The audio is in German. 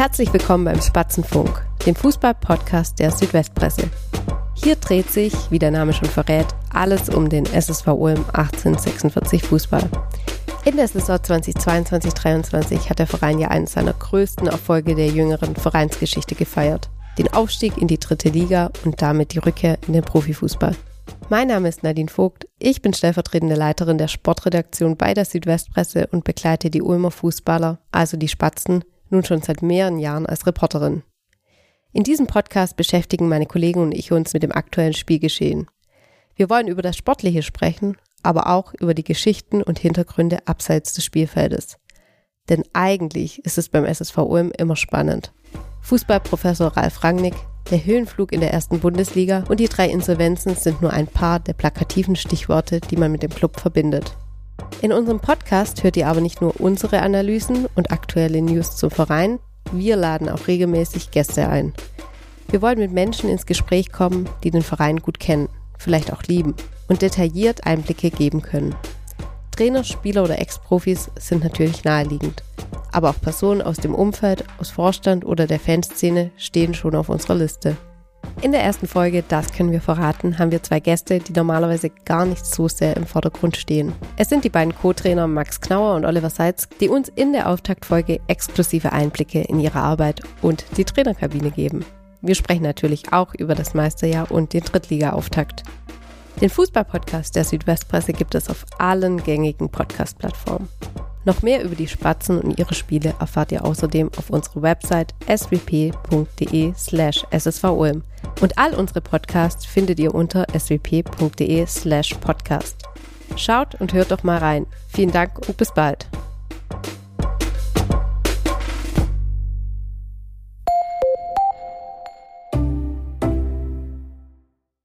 Herzlich willkommen beim Spatzenfunk, dem Fußball-Podcast der Südwestpresse. Hier dreht sich, wie der Name schon verrät, alles um den SSV Ulm 1846 Fußball. In der Saison 2022-23 hat der Verein ja einen seiner größten Erfolge der jüngeren Vereinsgeschichte gefeiert. Den Aufstieg in die dritte Liga und damit die Rückkehr in den Profifußball. Mein Name ist Nadine Vogt. Ich bin stellvertretende Leiterin der Sportredaktion bei der Südwestpresse und begleite die Ulmer Fußballer, also die Spatzen, nun schon seit mehreren Jahren als Reporterin. In diesem Podcast beschäftigen meine Kollegen und ich uns mit dem aktuellen Spielgeschehen. Wir wollen über das Sportliche sprechen, aber auch über die Geschichten und Hintergründe abseits des Spielfeldes. Denn eigentlich ist es beim SSV Ulm immer spannend. Fußballprofessor Ralf Rangnick, der Höhenflug in der ersten Bundesliga und die drei Insolvenzen sind nur ein paar der plakativen Stichworte, die man mit dem Club verbindet. In unserem Podcast hört ihr aber nicht nur unsere Analysen und aktuelle News zum Verein, wir laden auch regelmäßig Gäste ein. Wir wollen mit Menschen ins Gespräch kommen, die den Verein gut kennen, vielleicht auch lieben und detailliert Einblicke geben können. Trainer, Spieler oder Ex-Profis sind natürlich naheliegend. Aber auch Personen aus dem Umfeld, aus Vorstand oder der Fanszene stehen schon auf unserer Liste. In der ersten Folge, das können wir verraten, haben wir zwei Gäste, die normalerweise gar nicht so sehr im Vordergrund stehen. Es sind die beiden Co-Trainer Max Knauer und Oliver Seitz, die uns in der Auftaktfolge exklusive Einblicke in ihre Arbeit und die Trainerkabine geben. Wir sprechen natürlich auch über das Meisterjahr und den Drittliga-Auftakt. Den Fußball-Podcast der Südwestpresse gibt es auf allen gängigen Podcast-Plattformen. Noch mehr über die Spatzen und ihre Spiele erfahrt ihr außerdem auf unserer Website swp.de slash ssvulm. Und all unsere Podcasts findet ihr unter swp.de slash podcast. Schaut und hört doch mal rein. Vielen Dank und bis bald.